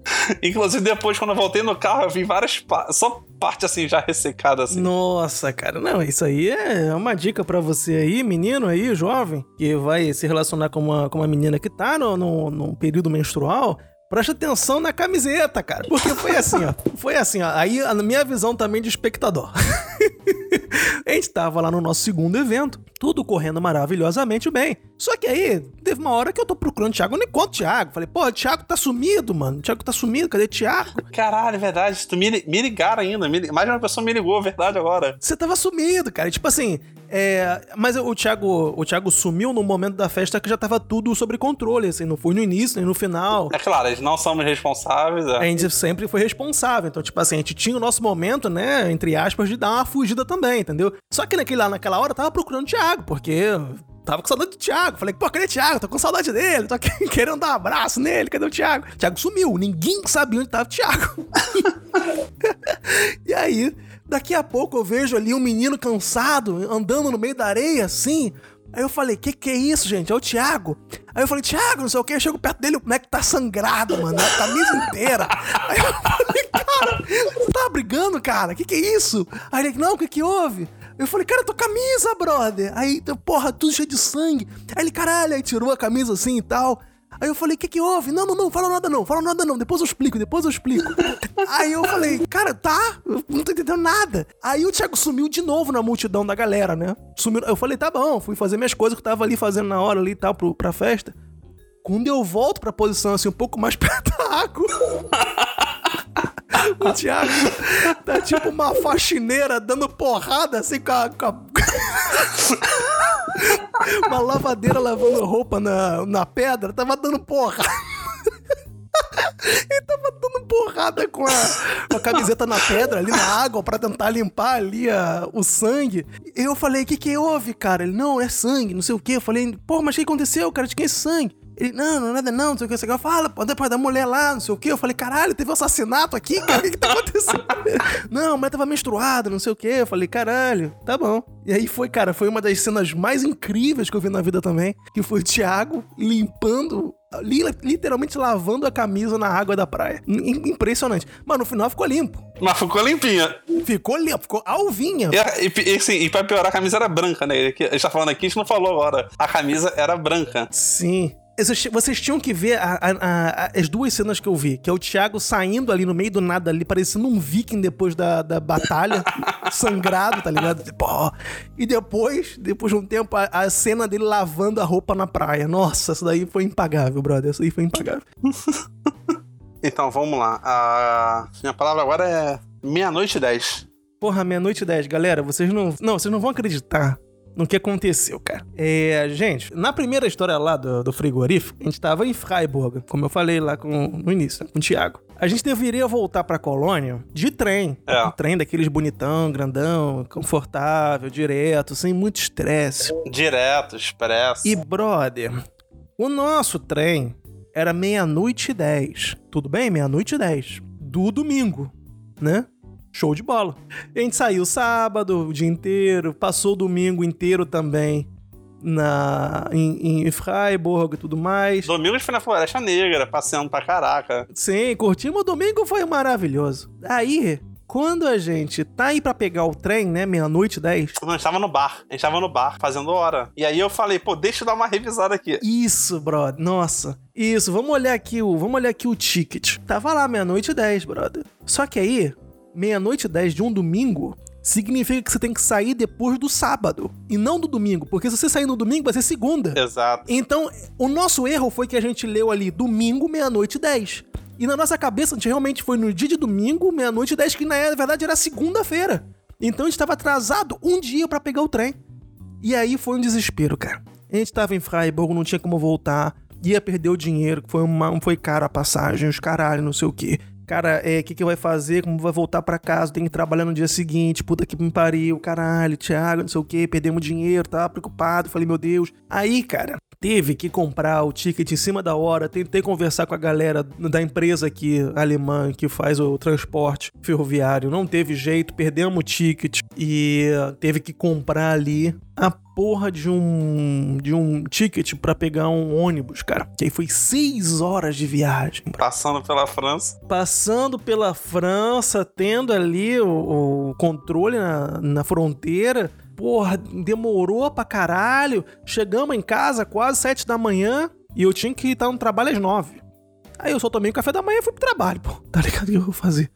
Inclusive, depois, quando eu voltei no carro, eu vi várias só parte assim, já ressecada assim. Nossa, cara, não, isso aí é uma dica para você aí, menino aí, jovem, que vai se relacionar com uma, com uma menina que tá no, no, no período menstrual. Presta atenção na camiseta, cara. Porque foi assim, ó. Foi assim, ó. Aí a minha visão também de espectador. a gente tava lá no nosso segundo evento, tudo correndo maravilhosamente bem. Só que aí, teve uma hora que eu tô procurando o Thiago, eu não encontro o Thiago. Falei, pô, o Thiago tá sumido, mano. O Thiago tá sumido, cadê o Thiago? Caralho, é verdade. Tu me, me ligaram ainda. Me, mais uma pessoa me ligou, verdade, agora. Você tava sumido, cara. Tipo assim, é, mas o Thiago, o Thiago sumiu no momento da festa que já tava tudo sobre controle, assim, não foi no início nem no final. É claro, gente não somos responsáveis. É. A gente sempre foi responsável. Então, tipo assim, a gente tinha o nosso momento, né, entre aspas, de dar uma fugida também, entendeu? Só que naquele, lá, naquela hora eu tava procurando o Thiago, porque tava com saudade do Thiago. Falei, pô, cadê o Thiago? Tô com saudade dele, tô querendo dar um abraço nele, cadê o Thiago? O Thiago sumiu, ninguém sabia onde tava o Thiago. e aí, daqui a pouco eu vejo ali um menino cansado, andando no meio da areia, assim. Aí eu falei, que que é isso, gente? É o Thiago. Aí eu falei, Thiago, não sei o que. Eu chego perto dele, o moleque tá sangrado, mano. A camisa inteira. Aí eu falei, cara, você tá brigando, cara? Que que é isso? Aí ele, não, o que que houve? Eu falei, cara, tua camisa, brother. Aí, porra, tudo cheio de sangue. Aí ele, caralho, aí tirou a camisa assim e tal. Aí eu falei, o que que houve? Não, não, não, fala nada não, fala nada não, depois eu explico, depois eu explico. Aí eu falei, cara, tá, eu não tô entendendo nada. Aí o Thiago sumiu de novo na multidão da galera, né? Sumiu, eu falei, tá bom, fui fazer minhas coisas que eu tava ali fazendo na hora ali e tal, pro, pra festa. Quando eu volto pra posição assim, um pouco mais água... O Thiago tá tipo uma faxineira dando porrada assim com a. Com a... uma lavadeira lavando roupa na, na pedra, tava dando porrada. Ele tava dando porrada com a, com a, camiseta na pedra, ali na água, para tentar limpar ali a, o sangue. Eu falei, o que que houve, cara? Ele, não, é sangue, não sei o que. Eu falei, pô, mas o que aconteceu, cara? De quem é sangue? Ele, não, não é nada não, não sei o que, você fala, pô, depois da mulher lá, não sei o que. Eu falei, caralho, teve um assassinato aqui, cara, o que, que tá acontecendo? não, mas tava menstruada, não sei o que. Eu falei, caralho, tá bom. E aí foi, cara, foi uma das cenas mais incríveis que eu vi na vida também, que foi o Thiago limpando literalmente lavando a camisa na água da praia. Impressionante. Mas no final ficou limpo. Mas ficou limpinha. Ficou limpo, ficou alvinha. E, e, assim, e pra piorar, a camisa era branca, né? A gente tá falando aqui, a gente não falou agora. A camisa era branca. Sim vocês tinham que ver a, a, a, as duas cenas que eu vi, que é o Thiago saindo ali no meio do nada ali, parecendo um viking depois da, da batalha, sangrado, tá ligado? E depois, depois de um tempo, a, cena dele lavando a roupa na praia. Nossa, isso daí foi impagável, brother. Isso daí foi impagável. então, vamos lá. A minha palavra agora é meia-noite e dez. Porra, meia-noite e dez. Galera, vocês não... Não, vocês não vão acreditar no que aconteceu, cara. É, gente, na primeira história lá do, do frigorífico, a gente tava em Freiburg, como eu falei lá com, no início, né, com o Thiago. A gente deveria voltar pra colônia de trem. É. Um trem daqueles bonitão, grandão, confortável, direto, sem muito estresse. Direto, expresso. E, brother, o nosso trem era meia-noite e dez. Tudo bem? Meia-noite e dez. Do domingo, né? Show de bola. A gente saiu sábado o dia inteiro, passou o domingo inteiro também na em, em Freiburg e tudo mais. Domingo a gente foi na Floresta Negra, passeando pra caraca. Sim, curtimos o domingo, foi maravilhoso. Aí, quando a gente tá aí pra pegar o trem, né, meia-noite, 10. A gente tava no bar, a gente tava no bar, fazendo hora. E aí eu falei, pô, deixa eu dar uma revisada aqui. Isso, brother, nossa. Isso, vamos olhar aqui o, vamos olhar aqui o ticket. Tava lá meia-noite 10, brother. Só que aí, meia-noite e 10 de um domingo, significa que você tem que sair depois do sábado e não do domingo, porque se você sair no domingo vai ser segunda. Exato. Então, o nosso erro foi que a gente leu ali domingo, meia-noite e 10. E na nossa cabeça, a gente realmente foi no dia de domingo, meia-noite e 10, que na verdade era segunda-feira. Então a gente estava atrasado um dia para pegar o trem. E aí foi um desespero, cara. A gente tava em Freiburg, não tinha como voltar, ia perder o dinheiro, foi, uma, foi caro a passagem, os caralho, não sei o quê cara, é, o que, que vai fazer? Como vai voltar para casa? Tem que trabalhar no dia seguinte, puta que me pariu, caralho, Thiago, não sei o que, perdemos dinheiro, tava preocupado, falei, meu Deus. Aí, cara, teve que comprar o ticket em cima da hora, tentei conversar com a galera da empresa aqui, alemã, que faz o transporte ferroviário, não teve jeito, perdemos o ticket e teve que comprar ali a porra de um de um ticket para pegar um ônibus, cara. Que aí foi seis horas de viagem. Passando pela França. Passando pela França, tendo ali o, o controle na, na fronteira. Porra, demorou pra caralho. Chegamos em casa quase sete da manhã e eu tinha que estar no trabalho às nove. Aí eu só tomei o café da manhã e fui pro trabalho, pô. Tá ligado o que eu vou fazer?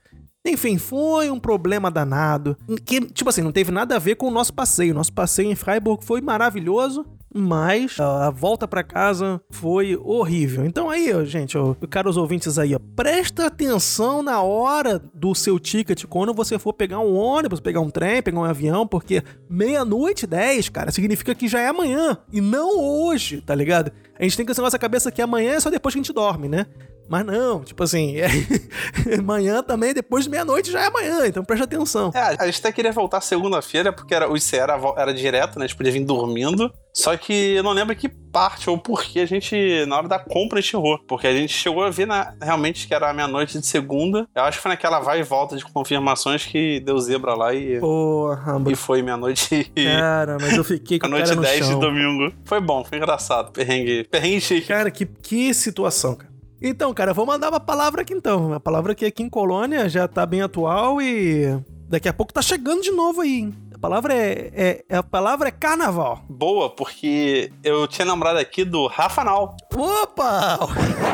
Enfim, foi um problema danado. Que, tipo assim, não teve nada a ver com o nosso passeio. Nosso passeio em Freiburg foi maravilhoso, mas a volta para casa foi horrível. Então aí, gente, ó, caros ouvintes aí, ó, presta atenção na hora do seu ticket quando você for pegar um ônibus, pegar um trem, pegar um avião, porque meia-noite 10, cara, significa que já é amanhã e não hoje, tá ligado? A gente tem que ter nossa cabeça que amanhã é só depois que a gente dorme, né? Mas não, tipo assim, é... manhã também, depois de meia-noite já é amanhã, então preste atenção. É, a gente até queria voltar segunda-feira, porque era, o IC era, era direto, né? A gente podia vir dormindo. Só que eu não lembro que parte ou porquê a gente, na hora da compra, a gente errou. Porque a gente chegou a ver na, realmente que era meia-noite de segunda. Eu acho que foi naquela vai e volta de confirmações que deu zebra lá e. Porra, e foi meia-noite. Cara, mas eu fiquei com a noite cara no 10 chão. de domingo. Foi bom, foi engraçado. Perrengue. Perrengue chique. Cara, que, que situação, cara. Então, cara, eu vou mandar uma palavra aqui então. A palavra que aqui em Colônia já tá bem atual e daqui a pouco tá chegando de novo aí, hein? A palavra é, é- é- a palavra é carnaval. Boa, porque eu tinha lembrado aqui do Rafanal. Opa!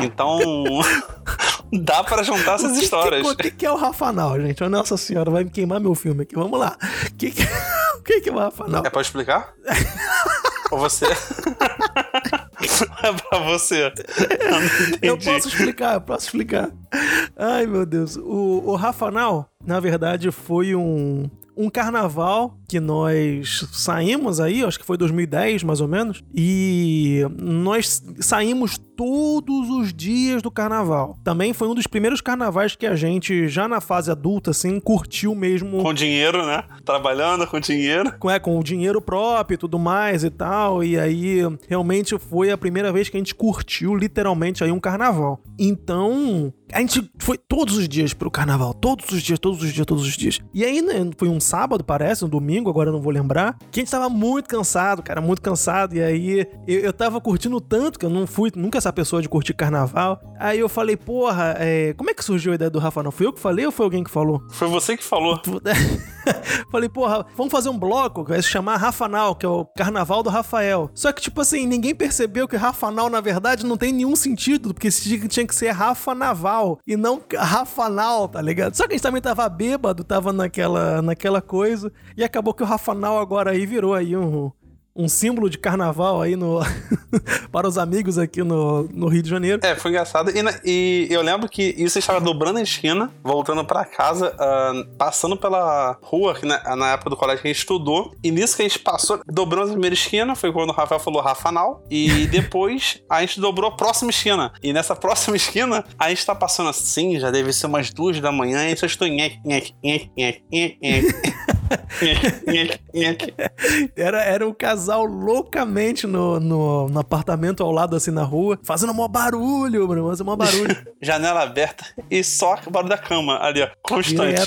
Então. dá pra juntar essas que histórias. Que, o que, que é o Rafanal, gente? Oh, Nossa senhora, vai me queimar meu filme aqui. Vamos lá. O que, que, o que, que é o Rafanal? É pra explicar? Ou você? é pra você. Eu. Eu posso explicar, eu posso explicar. Ai, meu Deus. O, o Rafanal, na verdade, foi um, um carnaval que nós saímos aí, acho que foi 2010, mais ou menos. E nós saímos todos os dias do carnaval. Também foi um dos primeiros carnavais que a gente, já na fase adulta, assim, curtiu mesmo Com dinheiro, né? Trabalhando com dinheiro. com, é, com o dinheiro próprio e tudo mais e tal. E aí, realmente foi a primeira vez que a gente curtiu literalmente aí um carnaval. Então, a gente foi todos os dias pro carnaval. Todos os dias, todos os dias, todos os dias. E aí, né, foi um sábado, parece, um domingo, agora eu não vou lembrar. Que a gente tava muito cansado, cara, muito cansado. E aí, eu, eu tava curtindo tanto, que eu não fui nunca essa pessoa de curtir carnaval. Aí eu falei, porra, é, como é que surgiu a ideia do Rafa? Não foi eu que falei ou foi alguém que falou? Foi você que falou. Falei, porra, vamos fazer um bloco que vai se chamar Rafanal, que é o Carnaval do Rafael. Só que, tipo assim, ninguém percebeu que Rafanal, na verdade, não tem nenhum sentido, porque esse dia tinha que ser Rafa Naval e não Rafanal, tá ligado? Só que a gente também tava bêbado, tava naquela, naquela coisa, e acabou que o Rafanal agora aí virou aí um. Um símbolo de carnaval aí no para os amigos aqui no, no Rio de Janeiro. É, foi engraçado. E, na- e eu lembro que isso estava dobrando a esquina, voltando pra casa, ah, passando pela rua, que na, na época do colégio que a gente estudou. E nisso que a gente passou, dobrando a primeira esquina, foi quando o Rafael falou Rafanal. E depois a gente dobrou a próxima esquina. E nessa próxima esquina, a gente tá passando assim, já deve ser umas duas da manhã, e só estou nhec, nhec, nhec, nhec, nhec, nhec. Era, era um casal loucamente no, no, no apartamento ao lado, assim, na rua, fazendo mó barulho, mano, fazendo mó barulho. Janela aberta e só o barulho da cama ali, ó. Constante.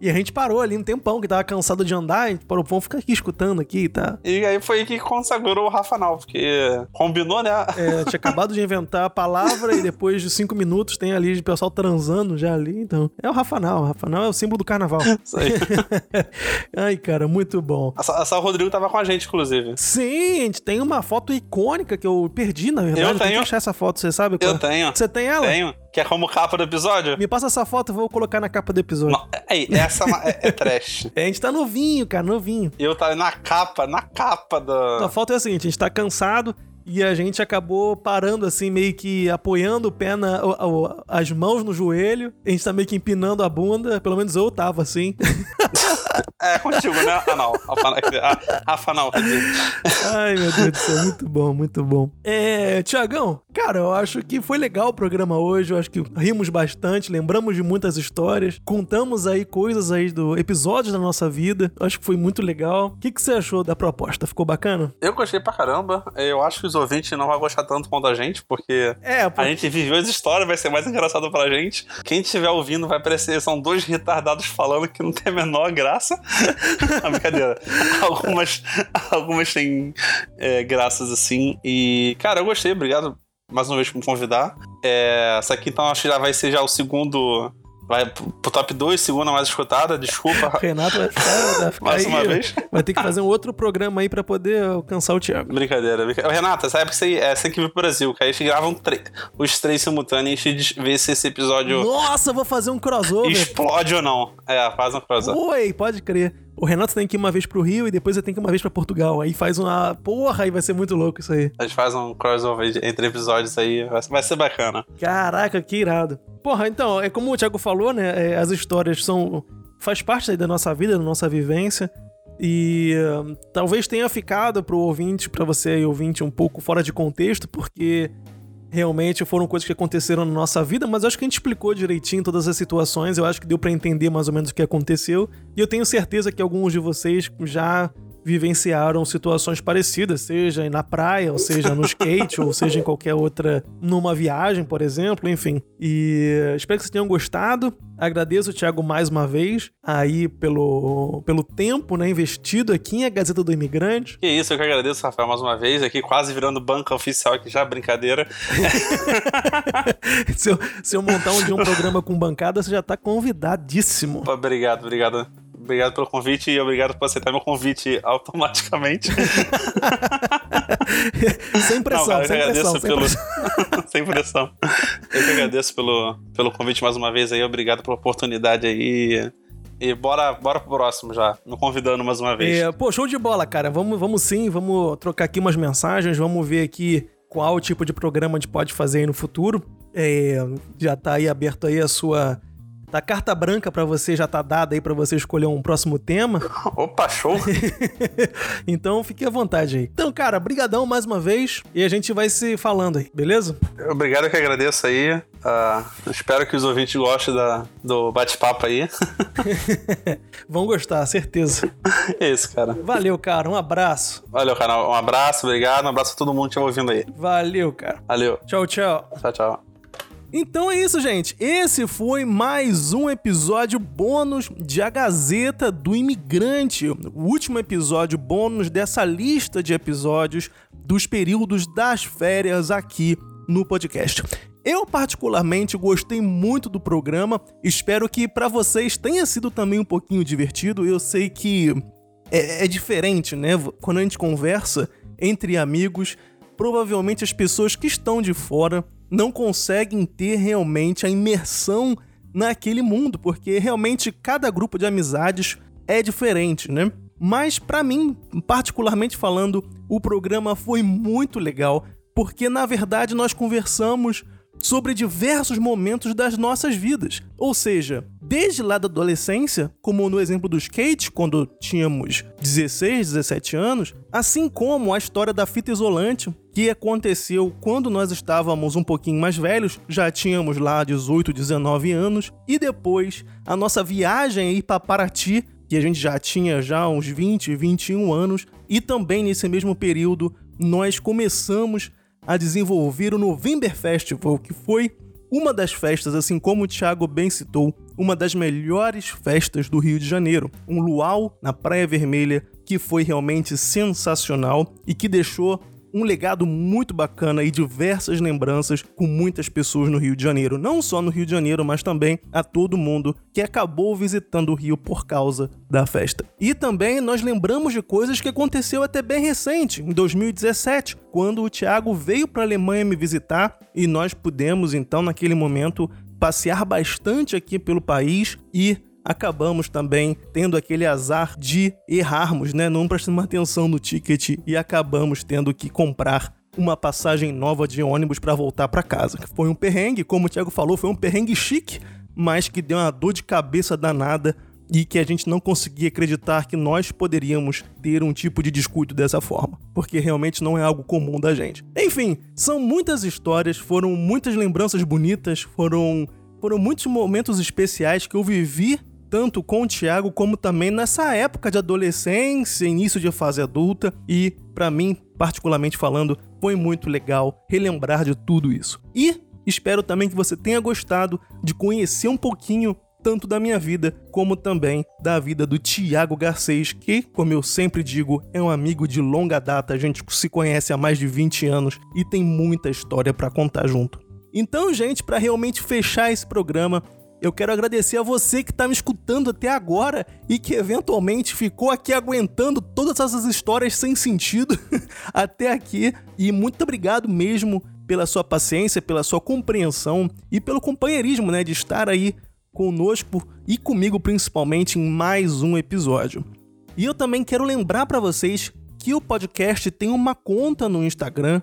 E a gente parou ali um tempão, que tava cansado de andar, a gente parou, vamos ficar aqui escutando aqui, tá? E aí foi que consagrou o Rafanal, porque combinou, né? É, tinha acabado de inventar a palavra e depois de cinco minutos tem ali o pessoal transando já ali, então... É o Rafanal, o Rafanal é o símbolo do carnaval. Isso aí. Ai, cara, muito bom. A, Sa- a Sal Rodrigo tava com a gente, inclusive. Sim, a gente tem uma foto icônica que eu perdi, na verdade. Eu tenho que tenho. achar essa foto, você sabe? qual Eu é? tenho. Você tem ela? Tenho. Que é como capa do episódio? Me passa essa foto, eu vou colocar na capa do episódio. Não, aí, essa é uma- é, é trash. É, a gente tá novinho, cara, novinho. Eu tava na capa, na capa A da. foto é a seguinte, a gente tá cansado e a gente acabou parando assim, meio que apoiando o pé na, o- o- as mãos no joelho. A gente tá meio que empinando a bunda, pelo menos eu tava assim. É contigo, né? Rafanal, Rafanal, quer dizer. Ai, meu Deus do céu, muito bom, muito bom. É, Tiagão, cara, eu acho que foi legal o programa hoje, eu acho que rimos bastante, lembramos de muitas histórias, contamos aí coisas aí do episódios da nossa vida, eu acho que foi muito legal. O que, que você achou da proposta? Ficou bacana? Eu gostei pra caramba. Eu acho que os ouvintes não vão gostar tanto quanto a gente, porque É, pô, a gente viveu as histórias, vai ser mais engraçado pra gente. Quem estiver ouvindo vai parecer são dois retardados falando que não tem a menor graça. Não, brincadeira. Algumas, algumas têm é, graças assim. E, cara, eu gostei. Obrigado mais uma vez por me convidar. É, essa aqui, então, acho que já vai ser já o segundo. Vai pro top 2, segunda mais escutada. Desculpa. Renato vai ficar, vai ficar Mais aí, uma vez. Vai ter que fazer um outro programa aí pra poder alcançar o Thiago. Brincadeira, brincadeira. Renata, essa época você, é, você que vir pro Brasil, que aí a gente grava tre- os três simultâneos e a gente vê se esse episódio Nossa, vou fazer um crossover. explode ou não. É, faz um crossover. Oi, pode crer. O Renato tem que ir uma vez pro Rio e depois eu tenho que ir uma vez pra Portugal. Aí faz uma. Porra, aí vai ser muito louco isso aí. A gente faz um crossover entre episódios aí, vai, ser bacana. Caraca, que irado. Porra, então, é como o Thiago falou, né? é, as histórias são. faz parte aí da nossa vida, da nossa vivência. E ah, talvez tenha ficado pro ouvinte, pra você aí, ouvinte, um pouco fora de contexto, porque realmente foram coisas que aconteceram na nossa vida, mas acho que a gente explicou direitinho todas as situações, eu acho que deu para entender mais ou menos o que aconteceu, e eu tenho certeza que alguns de vocês já vivenciaram situações parecidas, seja na praia, ou seja no skate, ou seja em qualquer outra, numa viagem, por exemplo, enfim. E espero que vocês tenham gostado. Agradeço o Thiago mais uma vez aí pelo, pelo tempo né, investido aqui em A Gazeta do Imigrante. Que isso, eu que agradeço, Rafael, mais uma vez, aqui quase virando banca oficial aqui já, brincadeira. se, eu, se eu montar um dia um programa com bancada, você já tá convidadíssimo. Obrigado, obrigado. Obrigado pelo convite e obrigado por aceitar meu convite automaticamente. sem pressão, Não, sem pressão. Sem, pelo... sem pressão. Eu que agradeço pelo, pelo convite mais uma vez aí. Obrigado pela oportunidade aí. E bora, bora pro próximo já, me convidando mais uma vez. É, pô, show de bola, cara. Vamos, vamos sim, vamos trocar aqui umas mensagens, vamos ver aqui qual tipo de programa a gente pode fazer aí no futuro. É, já tá aí aberto aí a sua da carta branca para você já tá dada aí para você escolher um próximo tema. Opa, show! então fique à vontade aí. Então, cara, brigadão mais uma vez e a gente vai se falando aí, beleza? Obrigado que agradeço aí. Uh, espero que os ouvintes gostem da, do bate-papo aí. Vão gostar, certeza. É isso, cara. Valeu, cara. Um abraço. Valeu, cara. Um abraço, obrigado. Um abraço a todo mundo que tá ouvindo aí. Valeu, cara. Valeu. Tchau, tchau. Tchau, tchau. Então é isso, gente. Esse foi mais um episódio bônus de A Gazeta do Imigrante. O último episódio bônus dessa lista de episódios dos períodos das férias aqui no podcast. Eu particularmente gostei muito do programa. Espero que para vocês tenha sido também um pouquinho divertido. Eu sei que é, é diferente, né? Quando a gente conversa entre amigos, provavelmente as pessoas que estão de fora não conseguem ter realmente a imersão naquele mundo, porque realmente cada grupo de amizades é diferente, né? Mas para mim, particularmente falando, o programa foi muito legal, porque na verdade nós conversamos sobre diversos momentos das nossas vidas. Ou seja, desde lá da adolescência, como no exemplo do skate, quando tínhamos 16, 17 anos, assim como a história da fita isolante, que aconteceu quando nós estávamos um pouquinho mais velhos, já tínhamos lá 18, 19 anos, e depois a nossa viagem aí para Paraty, que a gente já tinha já uns 20, 21 anos, e também nesse mesmo período nós começamos a desenvolver o November Festival, que foi uma das festas, assim como o Thiago bem citou, uma das melhores festas do Rio de Janeiro. Um luau na Praia Vermelha que foi realmente sensacional e que deixou um legado muito bacana e diversas lembranças com muitas pessoas no Rio de Janeiro. Não só no Rio de Janeiro, mas também a todo mundo que acabou visitando o Rio por causa da festa. E também nós lembramos de coisas que aconteceu até bem recente, em 2017, quando o Thiago veio para a Alemanha me visitar e nós pudemos então naquele momento passear bastante aqui pelo país e acabamos também tendo aquele azar de errarmos, né? Não prestando atenção no ticket e acabamos tendo que comprar uma passagem nova de ônibus para voltar para casa. Foi um perrengue, como o Thiago falou, foi um perrengue chique, mas que deu uma dor de cabeça danada e que a gente não conseguia acreditar que nós poderíamos ter um tipo de descuido dessa forma, porque realmente não é algo comum da gente. Enfim, são muitas histórias, foram muitas lembranças bonitas, foram foram muitos momentos especiais que eu vivi tanto com o Thiago como também nessa época de adolescência, início de fase adulta e para mim, particularmente falando, foi muito legal relembrar de tudo isso. E espero também que você tenha gostado de conhecer um pouquinho tanto da minha vida como também da vida do Tiago Garcês, que, como eu sempre digo, é um amigo de longa data, a gente se conhece há mais de 20 anos e tem muita história para contar junto. Então, gente, para realmente fechar esse programa, eu quero agradecer a você que está me escutando até agora e que eventualmente ficou aqui aguentando todas essas histórias sem sentido até aqui. E muito obrigado mesmo pela sua paciência, pela sua compreensão e pelo companheirismo, né, de estar aí conosco e comigo principalmente em mais um episódio. E eu também quero lembrar para vocês que o podcast tem uma conta no Instagram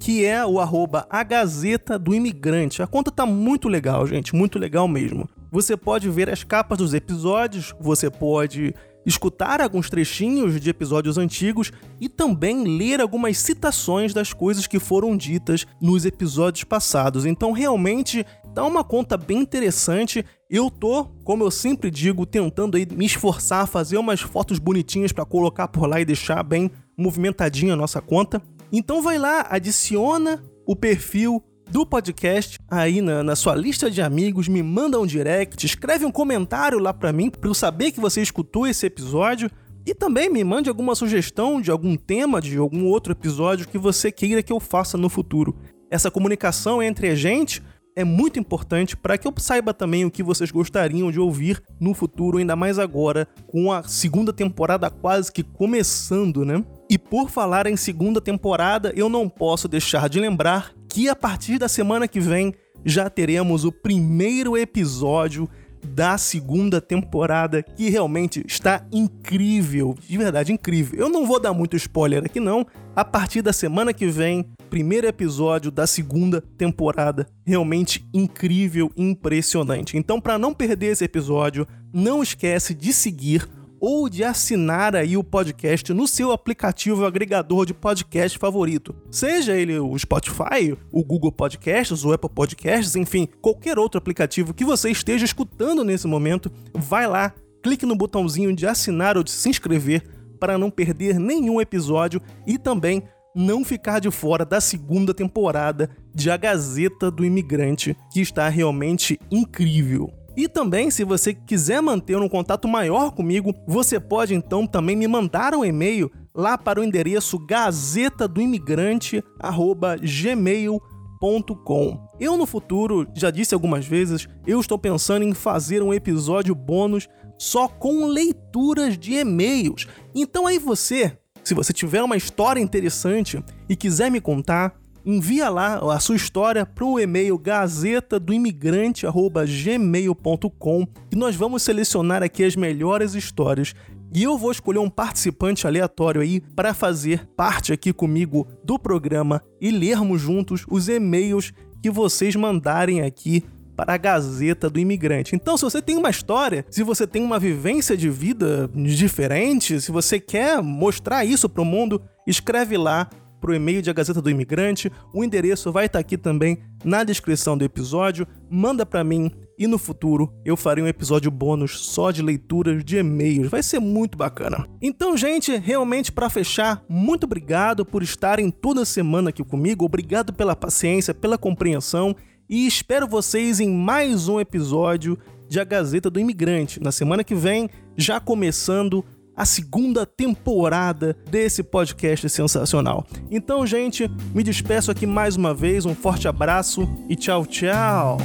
que é o arroba A Gazeta do Imigrante. A conta tá muito legal, gente, muito legal mesmo. Você pode ver as capas dos episódios, você pode escutar alguns trechinhos de episódios antigos e também ler algumas citações das coisas que foram ditas nos episódios passados. Então, realmente tá uma conta bem interessante. Eu tô, como eu sempre digo, tentando aí me esforçar fazer umas fotos bonitinhas para colocar por lá e deixar bem movimentadinha a nossa conta. Então vai lá, adiciona o perfil do podcast aí na, na, sua lista de amigos, me manda um direct, escreve um comentário lá para mim para eu saber que você escutou esse episódio e também me mande alguma sugestão de algum tema de algum outro episódio que você queira que eu faça no futuro. Essa comunicação entre a gente é muito importante para que eu saiba também o que vocês gostariam de ouvir no futuro, ainda mais agora, com a segunda temporada quase que começando, né? E por falar em segunda temporada, eu não posso deixar de lembrar que a partir da semana que vem já teremos o primeiro episódio da segunda temporada, que realmente está incrível, de verdade incrível. Eu não vou dar muito spoiler aqui não. A partir da semana que vem, primeiro episódio da segunda temporada, realmente incrível, impressionante. Então, para não perder esse episódio, não esquece de seguir ou de assinar aí o podcast no seu aplicativo agregador de podcast favorito. Seja ele o Spotify, o Google Podcasts, o Apple Podcasts, enfim, qualquer outro aplicativo que você esteja escutando nesse momento, vai lá, clique no botãozinho de assinar ou de se inscrever para não perder nenhum episódio e também não ficar de fora da segunda temporada de A Gazeta do Imigrante, que está realmente incrível. E também, se você quiser manter um contato maior comigo, você pode então também me mandar um e-mail lá para o endereço gazetadoimigrante@gmail.com. Eu no futuro, já disse algumas vezes, eu estou pensando em fazer um episódio bônus só com leituras de e-mails. Então aí você, se você tiver uma história interessante e quiser me contar, envia lá a sua história para o e-mail gazeta do imigrante@gmail.com e nós vamos selecionar aqui as melhores histórias e eu vou escolher um participante aleatório aí para fazer parte aqui comigo do programa e lermos juntos os e-mails que vocês mandarem aqui para a Gazeta do Imigrante. Então, se você tem uma história, se você tem uma vivência de vida diferente, se você quer mostrar isso para o mundo, escreve lá para o e-mail de A Gazeta do Imigrante. O endereço vai estar tá aqui também na descrição do episódio. Manda para mim e no futuro eu farei um episódio bônus só de leituras de e-mails. Vai ser muito bacana. Então, gente, realmente para fechar, muito obrigado por estarem toda semana aqui comigo. Obrigado pela paciência, pela compreensão e espero vocês em mais um episódio de A Gazeta do Imigrante. Na semana que vem, já começando a segunda temporada desse podcast sensacional. Então, gente, me despeço aqui mais uma vez, um forte abraço e tchau, tchau!